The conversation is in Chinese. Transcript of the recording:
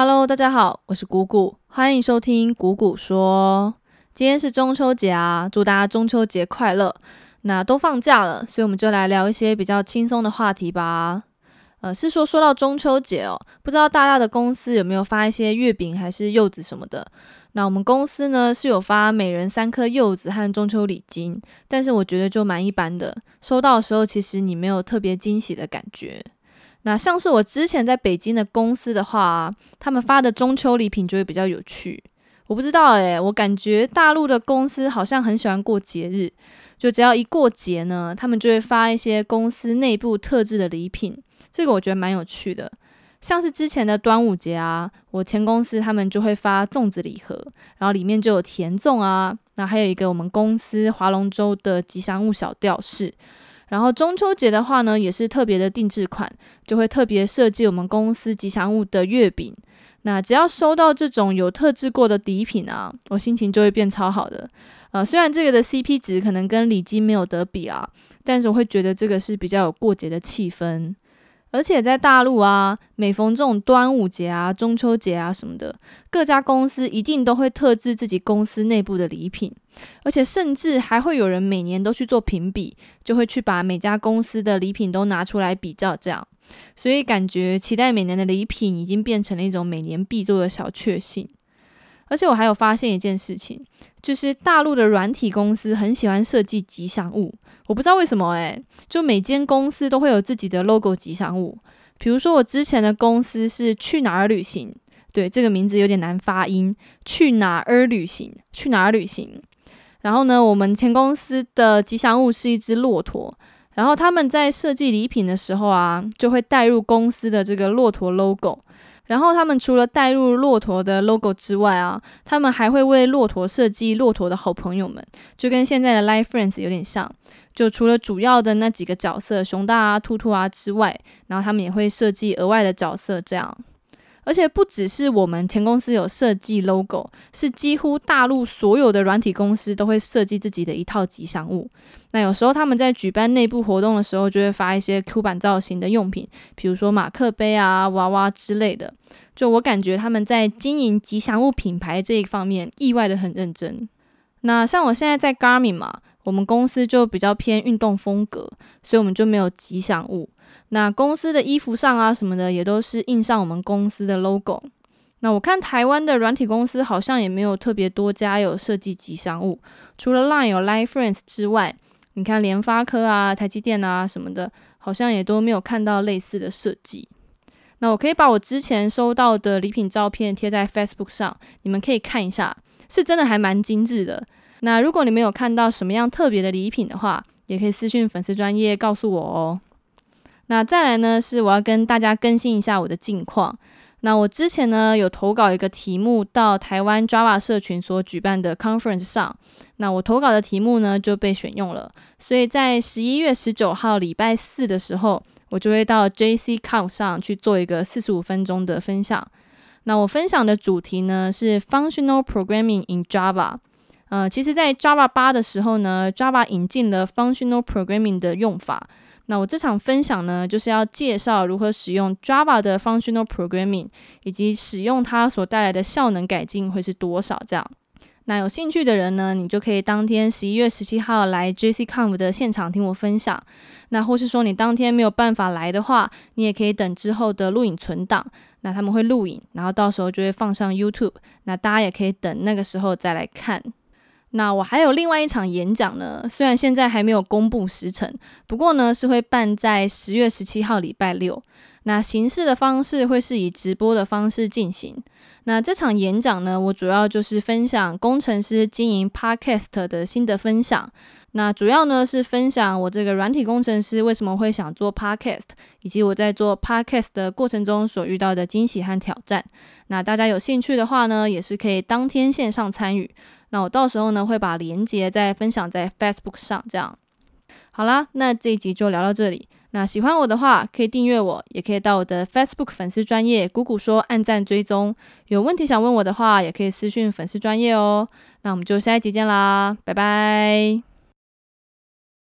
Hello，大家好，我是谷谷，欢迎收听谷谷说。今天是中秋节啊，祝大家中秋节快乐。那都放假了，所以我们就来聊一些比较轻松的话题吧。呃，是说说到中秋节哦，不知道大家的公司有没有发一些月饼还是柚子什么的？那我们公司呢是有发每人三颗柚子和中秋礼金，但是我觉得就蛮一般的。收到的时候，其实你没有特别惊喜的感觉。那像是我之前在北京的公司的话，他们发的中秋礼品就会比较有趣。我不知道诶，我感觉大陆的公司好像很喜欢过节日，就只要一过节呢，他们就会发一些公司内部特制的礼品。这个我觉得蛮有趣的。像是之前的端午节啊，我前公司他们就会发粽子礼盒，然后里面就有甜粽啊，那还有一个我们公司划龙舟的吉祥物小吊饰。然后中秋节的话呢，也是特别的定制款，就会特别设计我们公司吉祥物的月饼。那只要收到这种有特制过的礼品啊，我心情就会变超好的。呃，虽然这个的 CP 值可能跟礼金没有得比啦，但是我会觉得这个是比较有过节的气氛。而且在大陆啊，每逢这种端午节啊、中秋节啊什么的，各家公司一定都会特制自己公司内部的礼品，而且甚至还会有人每年都去做评比，就会去把每家公司的礼品都拿出来比较，这样，所以感觉期待每年的礼品已经变成了一种每年必做的小确幸。而且我还有发现一件事情，就是大陆的软体公司很喜欢设计吉祥物，我不知道为什么诶，就每间公司都会有自己的 logo 吉祥物。比如说我之前的公司是去哪儿旅行，对这个名字有点难发音，去哪儿旅行，去哪儿旅行。然后呢，我们前公司的吉祥物是一只骆驼，然后他们在设计礼品的时候啊，就会带入公司的这个骆驼 logo。然后他们除了带入骆驼的 logo 之外啊，他们还会为骆驼设计骆驼的好朋友们，就跟现在的 Life Friends 有点像。就除了主要的那几个角色熊大啊、兔兔啊之外，然后他们也会设计额外的角色，这样。而且不只是我们前公司有设计 logo，是几乎大陆所有的软体公司都会设计自己的一套吉祥物。那有时候他们在举办内部活动的时候，就会发一些 Q 版造型的用品，比如说马克杯啊、娃娃之类的。就我感觉他们在经营吉祥物品牌这一方面意外的很认真。那像我现在在 Garmin 嘛，我们公司就比较偏运动风格，所以我们就没有吉祥物。那公司的衣服上啊什么的，也都是印上我们公司的 logo。那我看台湾的软体公司好像也没有特别多家有设计吉祥物，除了 Line 有 Line Friends 之外，你看联发科啊、台积电啊什么的，好像也都没有看到类似的设计。那我可以把我之前收到的礼品照片贴在 Facebook 上，你们可以看一下，是真的还蛮精致的。那如果你们有看到什么样特别的礼品的话，也可以私信粉丝专业告诉我哦。那再来呢，是我要跟大家更新一下我的近况。那我之前呢有投稿一个题目到台湾 Java 社群所举办的 conference 上，那我投稿的题目呢就被选用了，所以在十一月十九号礼拜四的时候，我就会到 JCConf 上去做一个四十五分钟的分享。那我分享的主题呢是 Functional Programming in Java。呃，其实，在 Java 八的时候呢，Java 引进了 Functional Programming 的用法。那我这场分享呢，就是要介绍如何使用 Java 的 Functional Programming，以及使用它所带来的效能改进会是多少这样。那有兴趣的人呢，你就可以当天十一月十七号来 JCConf 的现场听我分享。那或是说你当天没有办法来的话，你也可以等之后的录影存档。那他们会录影，然后到时候就会放上 YouTube。那大家也可以等那个时候再来看。那我还有另外一场演讲呢，虽然现在还没有公布时程，不过呢是会办在十月十七号礼拜六。那形式的方式会是以直播的方式进行。那这场演讲呢，我主要就是分享工程师经营 Podcast 的心得分享。那主要呢是分享我这个软体工程师为什么会想做 Podcast，以及我在做 Podcast 的过程中所遇到的惊喜和挑战。那大家有兴趣的话呢，也是可以当天线上参与。那我到时候呢会把链接再分享在 Facebook 上，这样好啦。那这一集就聊到这里。那喜欢我的话，可以订阅我，也可以到我的 Facebook 粉丝专业谷谷说按赞追踪。有问题想问我的话，也可以私讯粉丝专业哦。那我们就下一集见啦，拜拜。